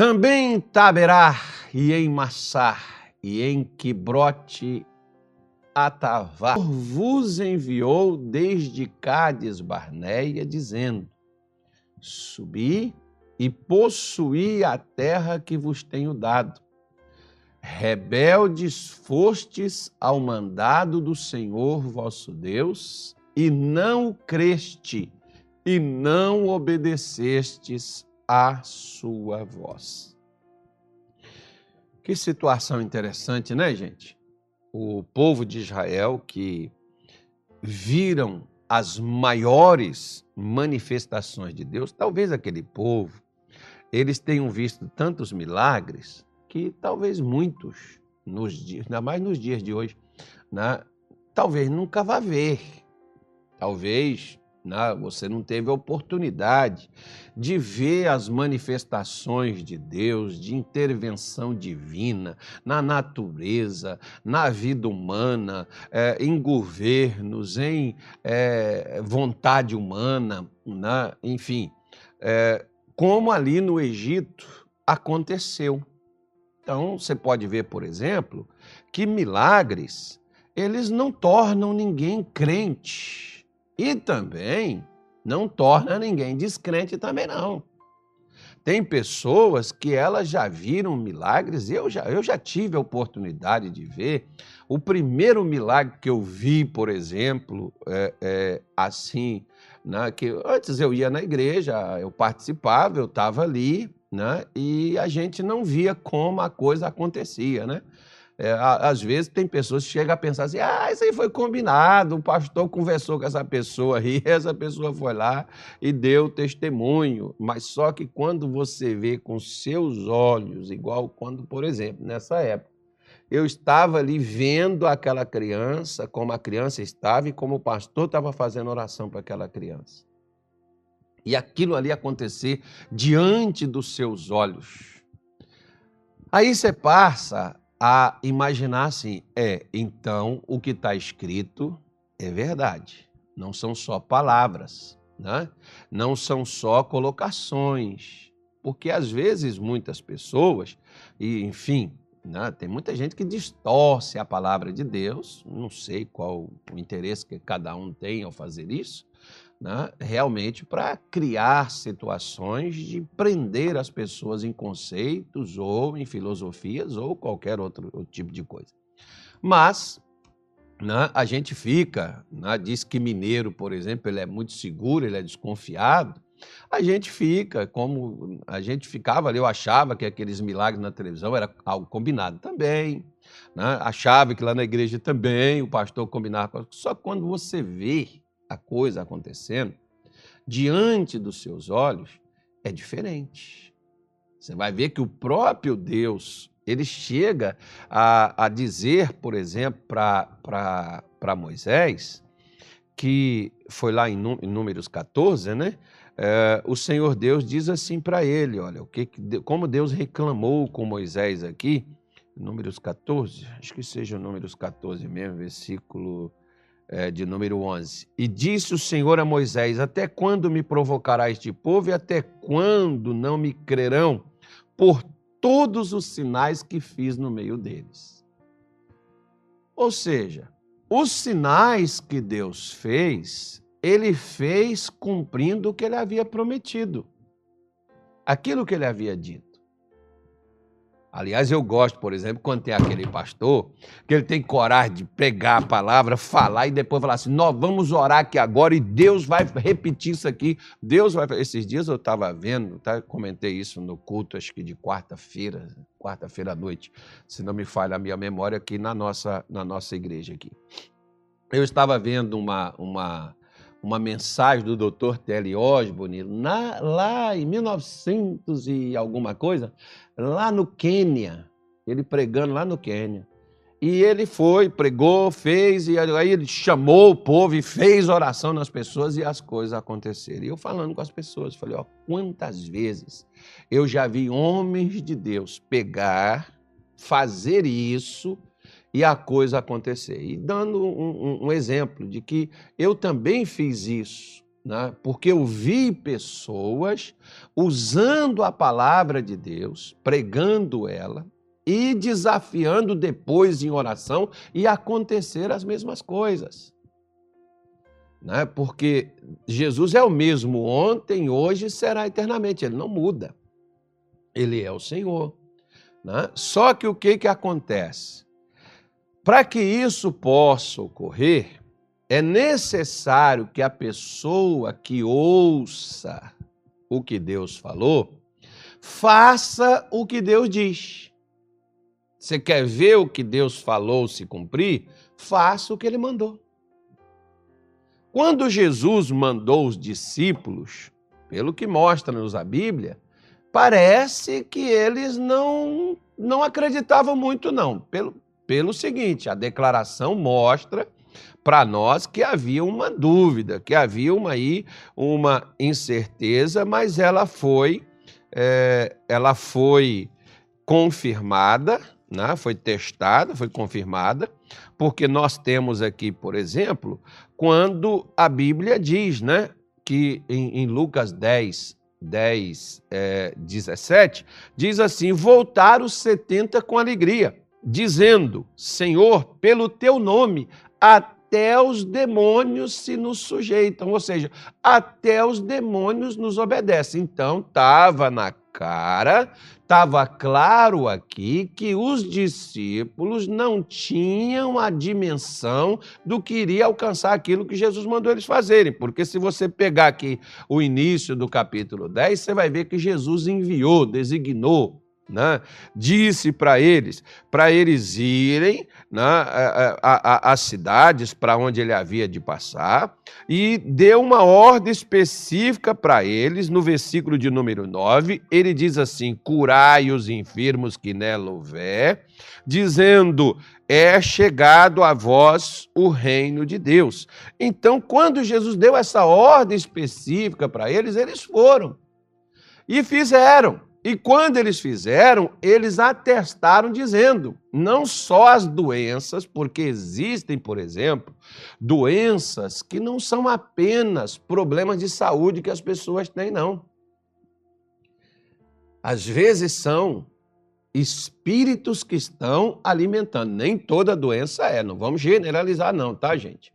Também em Taberá e em Massar e em Quibrote Atavá vos enviou desde Cádiz Barneia, dizendo: Subi e possuí a terra que vos tenho dado. Rebeldes fostes ao mandado do Senhor vosso Deus, e não creste, e não obedecestes à sua voz. Que situação interessante, né, gente? o povo de Israel que viram as maiores manifestações de Deus, talvez aquele povo, eles tenham visto tantos milagres que talvez muitos, nos dias, ainda mais nos dias de hoje, né, talvez nunca vá ver. Talvez né? Você não teve a oportunidade de ver as manifestações de Deus, de intervenção divina na natureza, na vida humana, é, em governos, em é, vontade humana, né? enfim, é, como ali no Egito aconteceu. Então, você pode ver, por exemplo, que milagres eles não tornam ninguém crente e também não torna ninguém descrente também não. Tem pessoas que elas já viram milagres, eu já, eu já tive a oportunidade de ver. O primeiro milagre que eu vi, por exemplo, é, é, assim, né, que antes eu ia na igreja, eu participava, eu estava ali, né, e a gente não via como a coisa acontecia, né? É, às vezes tem pessoas que chegam a pensar assim: ah, isso aí foi combinado, o pastor conversou com essa pessoa aí, essa pessoa foi lá e deu testemunho. Mas só que quando você vê com seus olhos, igual quando, por exemplo, nessa época, eu estava ali vendo aquela criança, como a criança estava e como o pastor estava fazendo oração para aquela criança. E aquilo ali acontecer diante dos seus olhos. Aí você passa a imaginar assim: é, então o que está escrito é verdade. Não são só palavras, né? não são só colocações. Porque às vezes muitas pessoas, e enfim, né, tem muita gente que distorce a palavra de Deus, não sei qual o interesse que cada um tem ao fazer isso, né, realmente para criar situações de prender as pessoas em conceitos ou em filosofias ou qualquer outro, outro tipo de coisa. Mas né, a gente fica, né, diz que mineiro, por exemplo, ele é muito seguro, ele é desconfiado. A gente fica, como a gente ficava ali, eu achava que aqueles milagres na televisão era algo combinado também, né? achava que lá na igreja também o pastor combinava. Só quando você vê a coisa acontecendo, diante dos seus olhos, é diferente. Você vai ver que o próprio Deus, ele chega a, a dizer, por exemplo, para Moisés, que foi lá em, Números 14, né? É, o Senhor Deus diz assim para ele: olha, o que, como Deus reclamou com Moisés aqui, Números 14, acho que seja Números 14 mesmo, versículo é, de número 11. E disse o Senhor a Moisés: Até quando me provocará este povo e até quando não me crerão por todos os sinais que fiz no meio deles? Ou seja, os sinais que Deus fez, ele fez cumprindo o que ele havia prometido, aquilo que ele havia dito. Aliás, eu gosto, por exemplo, quando tem aquele pastor que ele tem coragem de pegar a palavra, falar e depois falar assim: nós vamos orar aqui agora e Deus vai repetir isso aqui. Deus vai. Esses dias eu estava vendo, tá? comentei isso no culto, acho que de quarta-feira, quarta-feira à noite, se não me falha a minha memória, aqui na nossa, na nossa igreja aqui. Eu estava vendo uma, uma, uma mensagem do Dr. Telly Osborne na, lá em 1900 e alguma coisa, lá no Quênia, ele pregando lá no Quênia. E ele foi, pregou, fez, e aí ele chamou o povo e fez oração nas pessoas e as coisas aconteceram. E eu falando com as pessoas, falei, ó, quantas vezes eu já vi homens de Deus pegar, fazer isso e a coisa acontecer. E dando um, um, um exemplo de que eu também fiz isso né? porque eu vi pessoas usando a palavra de Deus, pregando ela e desafiando depois em oração e acontecer as mesmas coisas. Né? Porque Jesus é o mesmo ontem, hoje e será eternamente, ele não muda. Ele é o Senhor. Né? Só que o que, que acontece? Para que isso possa ocorrer, é necessário que a pessoa que ouça o que Deus falou, faça o que Deus diz. Você quer ver o que Deus falou se cumprir? Faça o que ele mandou. Quando Jesus mandou os discípulos, pelo que mostra-nos a Bíblia, parece que eles não, não acreditavam muito, não. Pelo, pelo seguinte, a declaração mostra para nós que havia uma dúvida, que havia uma, aí uma incerteza, mas ela foi, é, ela foi confirmada, né? foi testada, foi confirmada, porque nós temos aqui, por exemplo, quando a Bíblia diz, né, que em, em Lucas 10, 10, é, 17, diz assim: Voltaram os 70 com alegria, dizendo: Senhor, pelo teu nome, até os demônios se nos sujeitam, ou seja, até os demônios nos obedecem. Então, estava na cara, estava claro aqui que os discípulos não tinham a dimensão do que iria alcançar aquilo que Jesus mandou eles fazerem. Porque se você pegar aqui o início do capítulo 10, você vai ver que Jesus enviou, designou né? disse para eles, para eles irem né, às cidades para onde ele havia de passar, e deu uma ordem específica para eles, no versículo de número 9, ele diz assim: curai os enfermos que nela houver, dizendo: é chegado a vós o reino de Deus. Então, quando Jesus deu essa ordem específica para eles, eles foram e fizeram. E quando eles fizeram, eles atestaram dizendo, não só as doenças, porque existem, por exemplo, doenças que não são apenas problemas de saúde que as pessoas têm, não. Às vezes são espíritos que estão alimentando. Nem toda doença é, não vamos generalizar, não, tá, gente?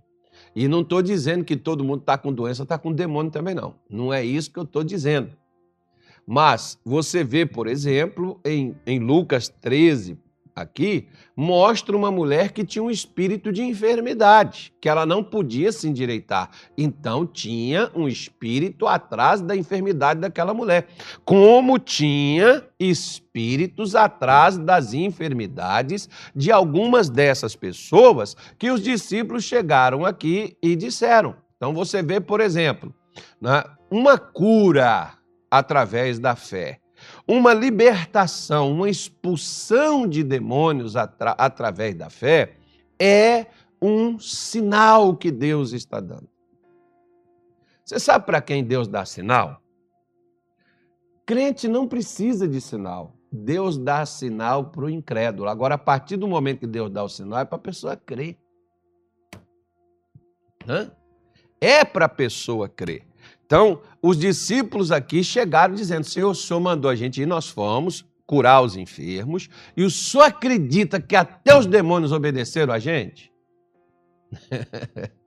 E não estou dizendo que todo mundo está com doença, está com demônio também, não. Não é isso que eu estou dizendo. Mas você vê, por exemplo, em, em Lucas 13, aqui, mostra uma mulher que tinha um espírito de enfermidade, que ela não podia se endireitar. Então tinha um espírito atrás da enfermidade daquela mulher. Como tinha espíritos atrás das enfermidades de algumas dessas pessoas que os discípulos chegaram aqui e disseram. Então você vê, por exemplo, né, uma cura através da fé. Uma libertação, uma expulsão de demônios atra através da fé é um sinal que Deus está dando. Você sabe para quem Deus dá sinal? Crente não precisa de sinal. Deus dá sinal para o incrédulo. Agora, a partir do momento que Deus dá o sinal, é para a pessoa crer. Hã? É para a pessoa crer. Então, os discípulos aqui chegaram dizendo: Senhor, o Senhor mandou a gente ir, nós fomos curar os enfermos, e o Senhor acredita que até os demônios obedeceram a gente?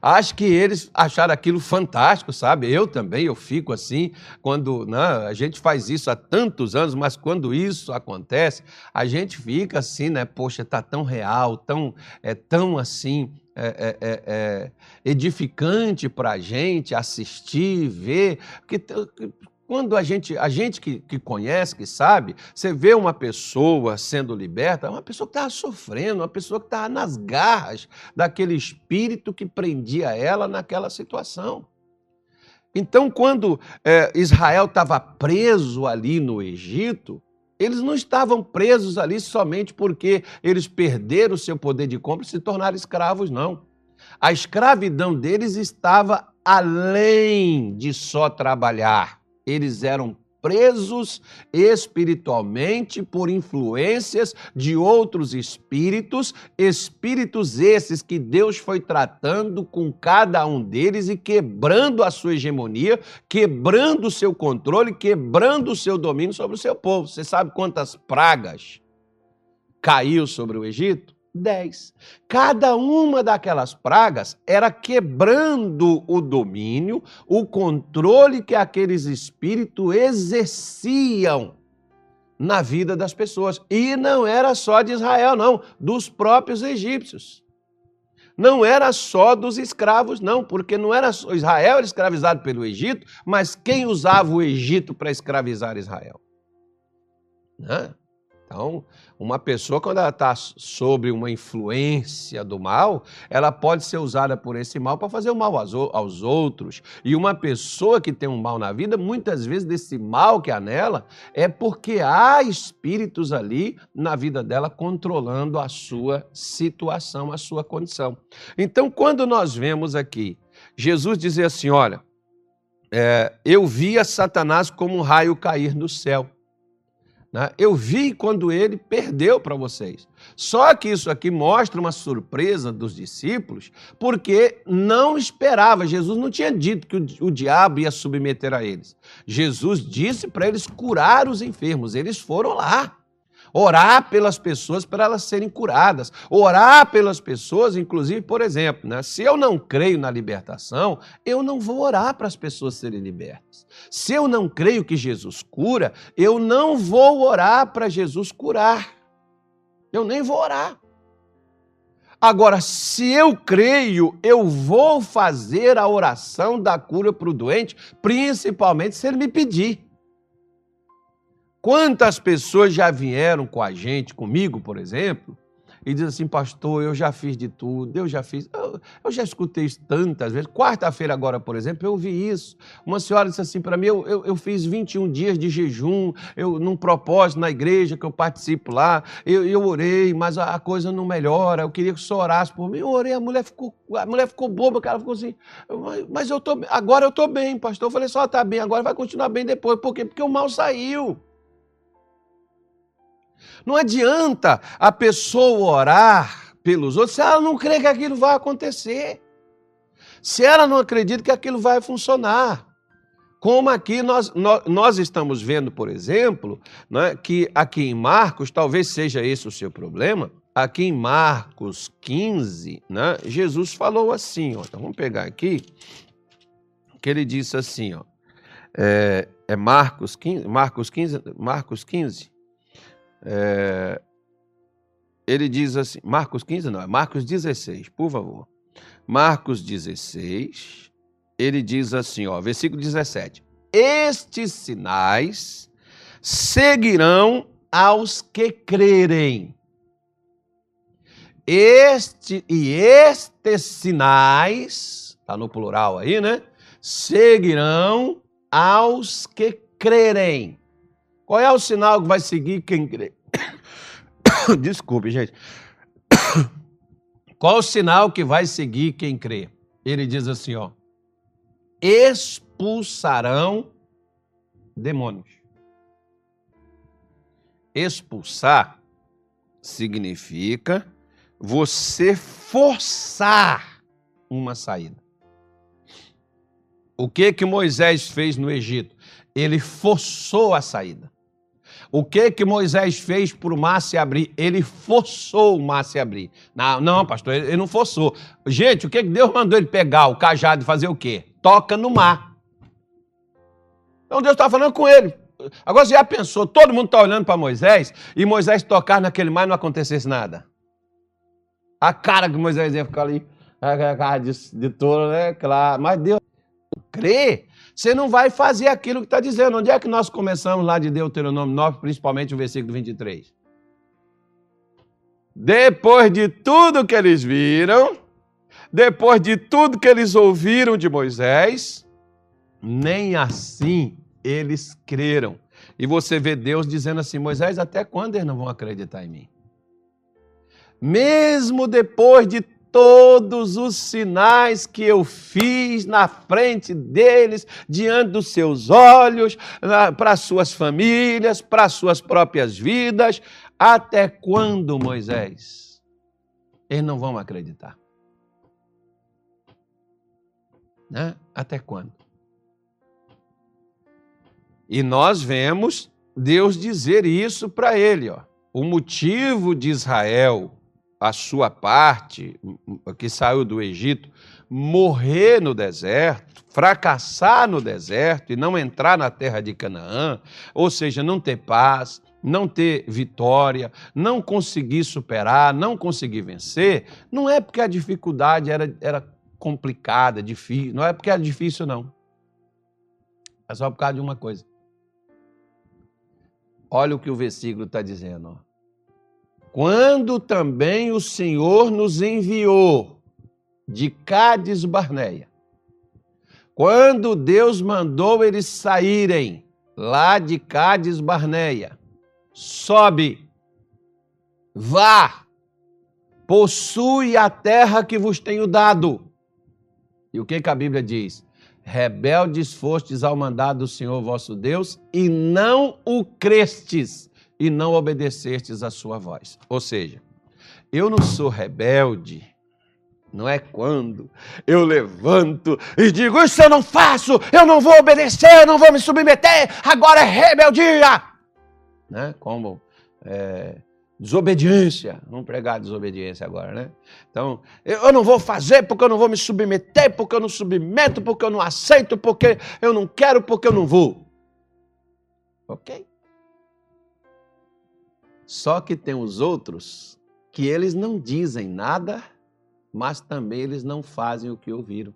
Acho que eles acharam aquilo fantástico, sabe? Eu também, eu fico assim, quando né, a gente faz isso há tantos anos, mas quando isso acontece, a gente fica assim, né? Poxa, tá tão real, tão, é tão assim, é, é, é, é edificante para a gente assistir, ver, porque quando a gente, a gente que, que conhece, que sabe, você vê uma pessoa sendo liberta, é uma pessoa que estava sofrendo, uma pessoa que estava nas garras daquele espírito que prendia ela naquela situação. Então, quando é, Israel estava preso ali no Egito, eles não estavam presos ali somente porque eles perderam o seu poder de compra e se tornaram escravos, não. A escravidão deles estava além de só trabalhar eles eram presos espiritualmente por influências de outros espíritos, espíritos esses que Deus foi tratando com cada um deles e quebrando a sua hegemonia, quebrando o seu controle, quebrando o seu domínio sobre o seu povo. Você sabe quantas pragas caiu sobre o Egito? Dez. Cada uma daquelas pragas era quebrando o domínio, o controle que aqueles espíritos exerciam na vida das pessoas. E não era só de Israel, não, dos próprios egípcios. Não era só dos escravos, não, porque não era só Israel era escravizado pelo Egito, mas quem usava o Egito para escravizar Israel? Né? Então, uma pessoa, quando ela está sob uma influência do mal, ela pode ser usada por esse mal para fazer o mal aos outros. E uma pessoa que tem um mal na vida, muitas vezes desse mal que há nela, é porque há espíritos ali na vida dela controlando a sua situação, a sua condição. Então, quando nós vemos aqui Jesus dizer assim: olha, é, eu via Satanás como um raio cair do céu. Né? Eu vi quando ele perdeu para vocês. Só que isso aqui mostra uma surpresa dos discípulos, porque não esperava. Jesus não tinha dito que o, o diabo ia submeter a eles. Jesus disse para eles curar os enfermos. Eles foram lá orar pelas pessoas para elas serem curadas, orar pelas pessoas, inclusive, por exemplo, né? se eu não creio na libertação, eu não vou orar para as pessoas serem libertas. Se eu não creio que Jesus cura, eu não vou orar para Jesus curar. Eu nem vou orar. Agora, se eu creio, eu vou fazer a oração da cura para o doente, principalmente se ele me pedir. Quantas pessoas já vieram com a gente, comigo, por exemplo, e dizem assim, pastor, eu já fiz de tudo, eu já fiz. Eu, eu já escutei isso tantas vezes. Quarta-feira, agora, por exemplo, eu ouvi isso. Uma senhora disse assim para mim: eu, eu, eu, fiz 21 dias de jejum, eu, num propósito na igreja que eu participo lá, eu, eu orei, mas a, a coisa não melhora. Eu queria que o senhor orasse por mim. Eu orei, a mulher ficou, a mulher ficou boba, cara ficou assim, mas eu tô, agora eu estou bem, pastor. Eu falei, só está bem, agora vai continuar bem depois. Por quê? Porque o mal saiu. Não adianta a pessoa orar pelos outros se ela não crê que aquilo vai acontecer. Se ela não acredita que aquilo vai funcionar. Como aqui nós, nós, estamos vendo, por exemplo, né, que aqui em Marcos, talvez seja esse o seu problema, aqui em Marcos 15, né, Jesus falou assim, ó, então vamos pegar aqui, que ele disse assim, ó, é, é Marcos 15, Marcos 15, Marcos 15, é, ele diz assim, Marcos 15 não, é Marcos 16, por favor. Marcos 16, ele diz assim, ó, versículo 17: Estes sinais seguirão aos que crerem. Este e estes sinais, está no plural aí, né? Seguirão aos que crerem. Qual é o sinal que vai seguir quem crê? Desculpe, gente. Qual o sinal que vai seguir quem crê? Ele diz assim, ó: expulsarão demônios. Expulsar significa você forçar uma saída. O que que Moisés fez no Egito? Ele forçou a saída. O que que Moisés fez para o mar se abrir? Ele forçou o mar se abrir. Não, não, pastor, ele não forçou. Gente, o que que Deus mandou ele pegar o cajado e fazer o quê? Toca no mar. Então Deus está falando com ele. Agora você já pensou, todo mundo está olhando para Moisés e Moisés tocar naquele mar e não acontecesse nada. A cara que Moisés ia ficar ali, a cara de, de touro, né? Claro. Mas Deus crê você não vai fazer aquilo que está dizendo. Onde é que nós começamos lá de Deuteronômio 9, principalmente o versículo 23? Depois de tudo que eles viram, depois de tudo que eles ouviram de Moisés, nem assim eles creram. E você vê Deus dizendo assim: Moisés, até quando eles não vão acreditar em mim? Mesmo depois de todos os sinais que eu fiz na frente deles, diante dos seus olhos, para suas famílias, para suas próprias vidas. Até quando, Moisés? Eles não vão acreditar. Né? Até quando? E nós vemos Deus dizer isso para ele, ó. O motivo de Israel a sua parte, que saiu do Egito, morrer no deserto, fracassar no deserto e não entrar na terra de Canaã, ou seja, não ter paz, não ter vitória, não conseguir superar, não conseguir vencer, não é porque a dificuldade era, era complicada, difícil, não é porque era difícil, não. É só por causa de uma coisa. Olha o que o versículo está dizendo. Ó quando também o Senhor nos enviou de Cádiz Barneia, quando Deus mandou eles saírem lá de Cádiz Barneia, sobe, vá, possui a terra que vos tenho dado. E o que, que a Bíblia diz? Rebeldes fostes ao mandado do Senhor vosso Deus e não o crestes e não obedecestes a sua voz. Ou seja, eu não sou rebelde, não é quando eu levanto e digo: Isso eu não faço, eu não vou obedecer, eu não vou me submeter, agora é rebeldia. Né? Como é, desobediência, vamos pregar desobediência agora, né? Então, eu não vou fazer porque eu não vou me submeter, porque eu não submeto, porque eu não aceito, porque eu não quero, porque eu não vou. Ok? Só que tem os outros que eles não dizem nada, mas também eles não fazem o que ouviram.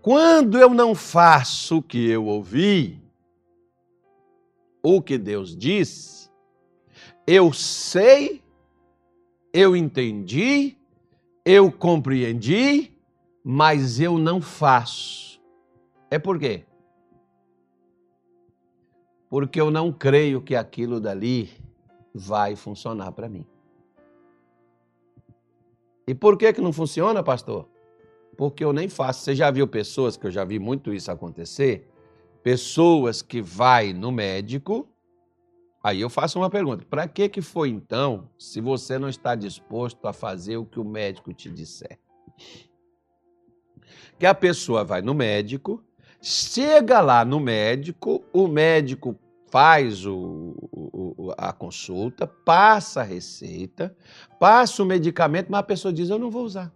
Quando eu não faço o que eu ouvi, o que Deus diz, eu sei, eu entendi, eu compreendi, mas eu não faço. É por quê? Porque eu não creio que aquilo dali vai funcionar para mim. E por que, que não funciona, pastor? Porque eu nem faço. Você já viu pessoas, que eu já vi muito isso acontecer, pessoas que vai no médico, aí eu faço uma pergunta, para que que foi então, se você não está disposto a fazer o que o médico te disser? Que a pessoa vai no médico, chega lá no médico, o médico faz o, a consulta, passa a receita, passa o medicamento, mas a pessoa diz: Eu não vou usar.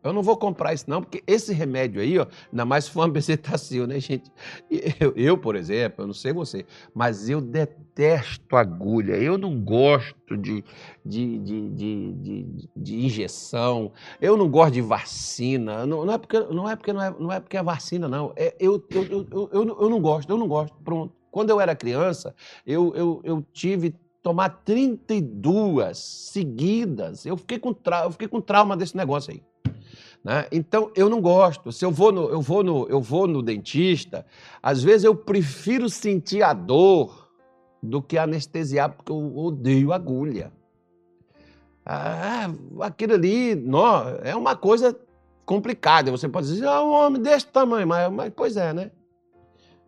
Eu não vou comprar isso, não, porque esse remédio aí, ó, ainda mais se for uma bezetacil, né, gente? Eu, eu, por exemplo, eu não sei você, mas eu detesto agulha. Eu não gosto de, de, de, de, de, de injeção, eu não gosto de vacina. Não, não é porque não é porque não é, não é porque é vacina, não. É, eu, eu, eu, eu, eu, eu não gosto, eu não gosto. Pronto. Quando eu era criança, eu, eu, eu tive tomar 32 seguidas. Eu fiquei com, tra... eu fiquei com trauma desse negócio aí. Né? Então eu não gosto. Se eu vou no, eu vou no, eu vou no dentista, às vezes eu prefiro sentir a dor do que anestesiar, porque eu odeio agulha. Ah, aquilo ali, não, é uma coisa complicada. Você pode dizer, ah, um homem desse tamanho, mas, mas pois é, né?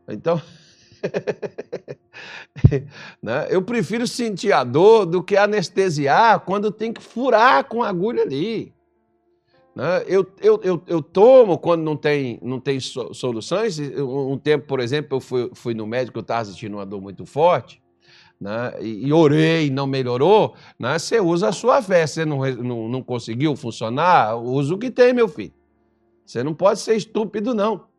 Então né? Eu prefiro sentir a dor do que anestesiar quando tem que furar com agulha ali. Né? Eu, eu, eu, eu, tomo quando não tem, não tem soluções. Um tempo, por exemplo, eu fui, fui no médico, eu estava sentindo uma dor muito forte. Né? E, e orei, não melhorou. Né? Você usa a sua fé. Você não, não, não conseguiu funcionar? Usa o que tem, meu filho. Você não pode ser estúpido, não.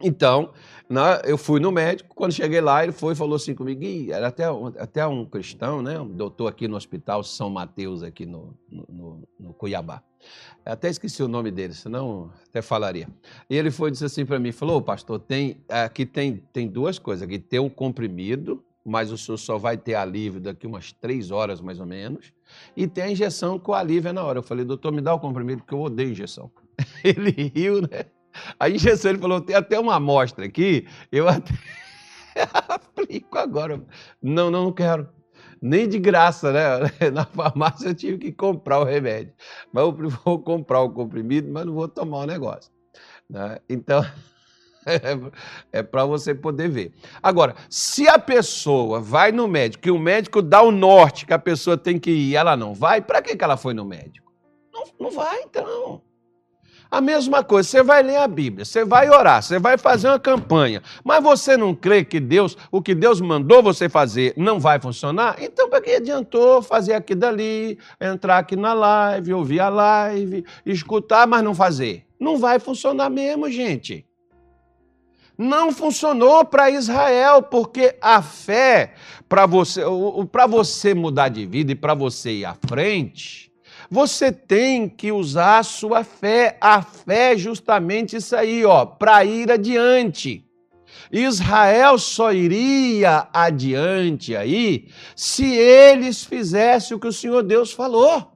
Então, né, eu fui no médico, quando cheguei lá, ele foi e falou assim comigo, era até, até um cristão, né, um doutor aqui no Hospital São Mateus, aqui no, no, no Cuiabá. Até esqueci o nome dele, senão até falaria. E ele foi e disse assim para mim, falou, pastor, tem, aqui tem, tem duas coisas, aqui tem um comprimido, mas o senhor só vai ter alívio daqui umas três horas, mais ou menos, e tem a injeção o alívio na hora. Eu falei, doutor, me dá o comprimido, porque eu odeio injeção. Ele riu, né? A injeção, ele falou, tem até uma amostra aqui, eu até aplico agora. Não, não, não quero. Nem de graça, né? Na farmácia eu tive que comprar o remédio. Mas eu vou comprar o comprimido, mas não vou tomar o negócio. Né? Então, é, para você poder ver. Agora, se a pessoa vai no médico e o médico dá o norte que a pessoa tem que ir, ela não vai, para que, que ela foi no médico? Não, não vai, então. A mesma coisa, você vai ler a Bíblia, você vai orar, você vai fazer uma campanha, mas você não crê que Deus, o que Deus mandou você fazer, não vai funcionar? Então, para que adiantou fazer aqui dali, entrar aqui na live, ouvir a live, escutar, mas não fazer? Não vai funcionar mesmo, gente. Não funcionou para Israel, porque a fé, para você, para você mudar de vida e para você ir à frente, você tem que usar a sua fé. A fé é justamente isso aí, ó, para ir adiante. Israel só iria adiante aí se eles fizessem o que o Senhor Deus falou.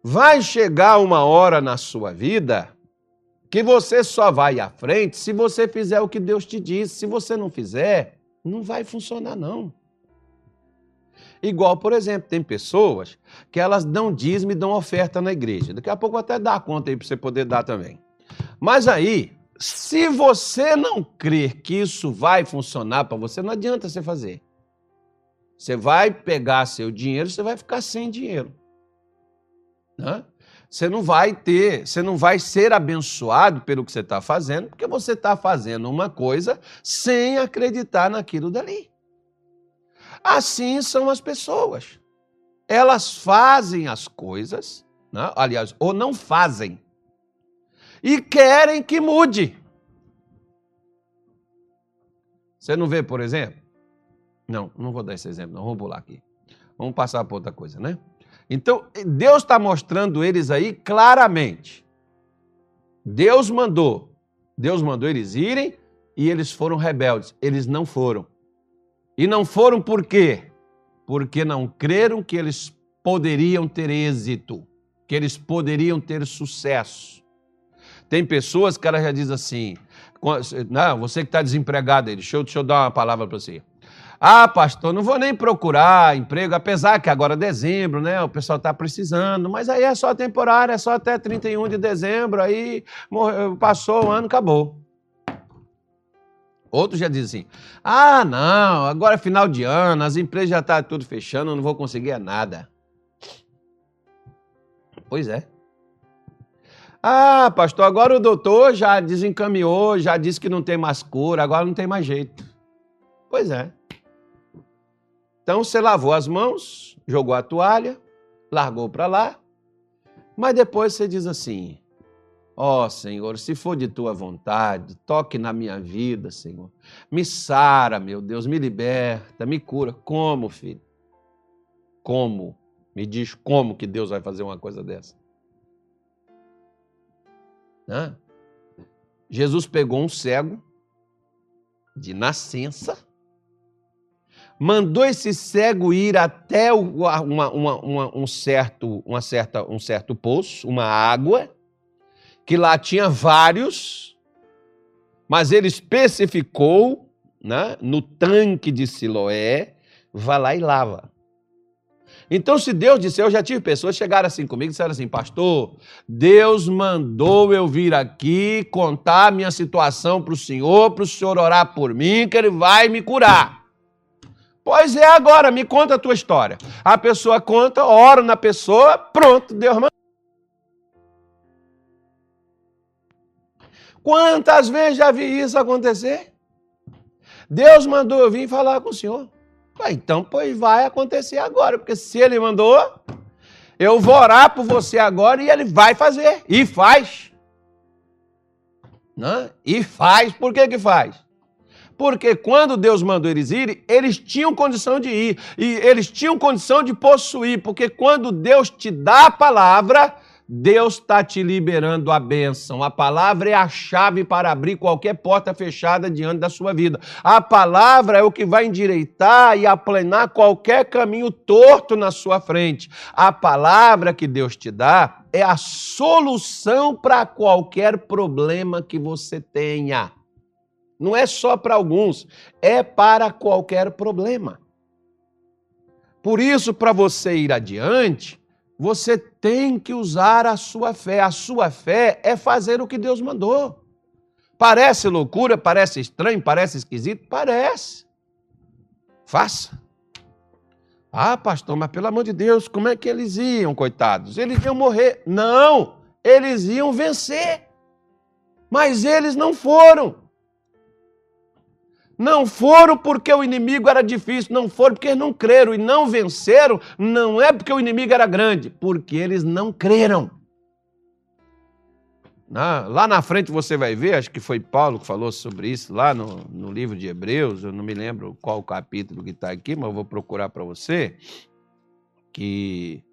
Vai chegar uma hora na sua vida que você só vai à frente se você fizer o que Deus te disse. Se você não fizer, não vai funcionar não. Igual, por exemplo, tem pessoas que elas dão dízimo e dão oferta na igreja. Daqui a pouco eu até dar conta aí para você poder dar também. Mas aí, se você não crer que isso vai funcionar para você, não adianta você fazer. Você vai pegar seu dinheiro, você vai ficar sem dinheiro. Né? Você não vai ter, você não vai ser abençoado pelo que você está fazendo, porque você está fazendo uma coisa sem acreditar naquilo dali. Assim são as pessoas. Elas fazem as coisas, né? aliás, ou não fazem, e querem que mude. Você não vê, por exemplo? Não, não vou dar esse exemplo, não. Vamos pular aqui. Vamos passar para outra coisa, né? Então, Deus está mostrando eles aí claramente. Deus mandou. Deus mandou eles irem e eles foram rebeldes. Eles não foram. E não foram por quê? Porque não creram que eles poderiam ter êxito, que eles poderiam ter sucesso. Tem pessoas que ela já diz assim: não, você que está desempregado deixa eu, deixa eu dar uma palavra para você. Ah, pastor, não vou nem procurar emprego, apesar que agora é dezembro, né? O pessoal está precisando, mas aí é só temporário, é só até 31 de dezembro, aí passou o ano, acabou. Outros já dizem assim: ah, não, agora é final de ano, as empresas já estão tá tudo fechando, não vou conseguir nada. Pois é. Ah, pastor, agora o doutor já desencaminhou, já disse que não tem mais cura, agora não tem mais jeito. Pois é. Então você lavou as mãos, jogou a toalha, largou para lá, mas depois você diz assim: Ó oh, Senhor, se for de tua vontade, toque na minha vida, Senhor. Me sara, meu Deus, me liberta, me cura. Como, filho? Como? Me diz como que Deus vai fazer uma coisa dessa. Hã? Jesus pegou um cego de nascença, mandou esse cego ir até uma, uma, uma, um, certo, uma certa, um certo poço, uma água, que lá tinha vários, mas ele especificou né, no tanque de Siloé, vá lá e lava. Então, se Deus disse, eu já tive pessoas que chegaram assim comigo e disseram assim, pastor, Deus mandou eu vir aqui contar minha situação para o Senhor, para o Senhor orar por mim, que Ele vai me curar. Pois é, agora, me conta a tua história. A pessoa conta, ora na pessoa, pronto, Deus mandou. Quantas vezes já vi isso acontecer? Deus mandou eu vir falar com o Senhor. Então, pois vai acontecer agora, porque se Ele mandou, eu vou orar por você agora e Ele vai fazer. E faz. Né? E faz. Por que que faz? Porque quando Deus mandou eles irem, eles tinham condição de ir. E eles tinham condição de possuir. Porque quando Deus te dá a palavra, Deus está te liberando a bênção. A palavra é a chave para abrir qualquer porta fechada diante da sua vida. A palavra é o que vai endireitar e aplanar qualquer caminho torto na sua frente. A palavra que Deus te dá é a solução para qualquer problema que você tenha. Não é só para alguns, é para qualquer problema. Por isso, para você ir adiante, você tem que usar a sua fé. A sua fé é fazer o que Deus mandou. Parece loucura, parece estranho, parece esquisito? Parece. Faça. Ah, pastor, mas pelo amor de Deus, como é que eles iam, coitados? Eles iam morrer. Não, eles iam vencer. Mas eles não foram. Não foram porque o inimigo era difícil, não foram porque não creram e não venceram, não é porque o inimigo era grande, porque eles não creram. Lá na frente você vai ver, acho que foi Paulo que falou sobre isso, lá no, no livro de Hebreus, eu não me lembro qual capítulo que está aqui, mas eu vou procurar para você, que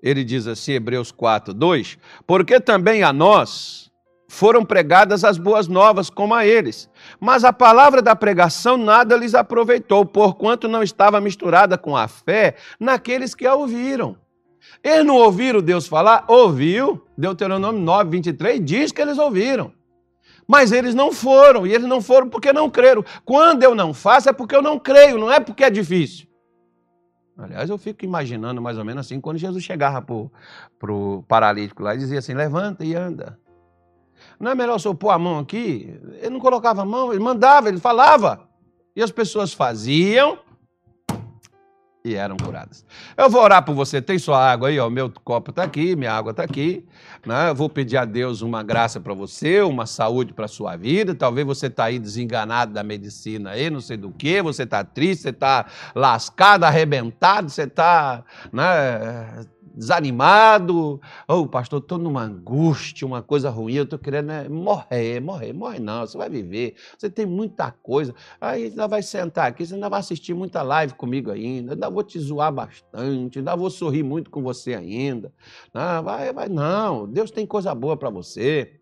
ele diz assim, Hebreus 4, 2, porque também a nós, foram pregadas as boas novas como a eles. Mas a palavra da pregação nada lhes aproveitou, porquanto não estava misturada com a fé naqueles que a ouviram. Eles não ouviram Deus falar? Ouviu. Deuteronômio 9, 23 diz que eles ouviram. Mas eles não foram, e eles não foram porque não creram. Quando eu não faço é porque eu não creio, não é porque é difícil. Aliás, eu fico imaginando mais ou menos assim, quando Jesus chegava para o paralítico lá e dizia assim: levanta e anda. Não é melhor o senhor pôr a mão aqui? Ele não colocava a mão, ele mandava, ele falava. E as pessoas faziam e eram curadas. Eu vou orar por você. Tem sua água aí, ó. Meu copo está aqui, minha água está aqui. Né? Eu vou pedir a Deus uma graça para você, uma saúde para sua vida. Talvez você está aí desenganado da medicina aí, não sei do que. Você está triste, você está lascado, arrebentado, você está né, desanimado. Oh, pastor, estou numa angústia, uma coisa ruim, eu estou querendo né, morrer, morrer, morre não, você vai viver, você tem muita coisa. Aí ainda vai sentar aqui, você ainda vai assistir muita live comigo ainda, ainda vou te zoar bastante, ainda vou sorrir muito com você ainda. Não, vai, vai, não, Deus tem coisa boa para você.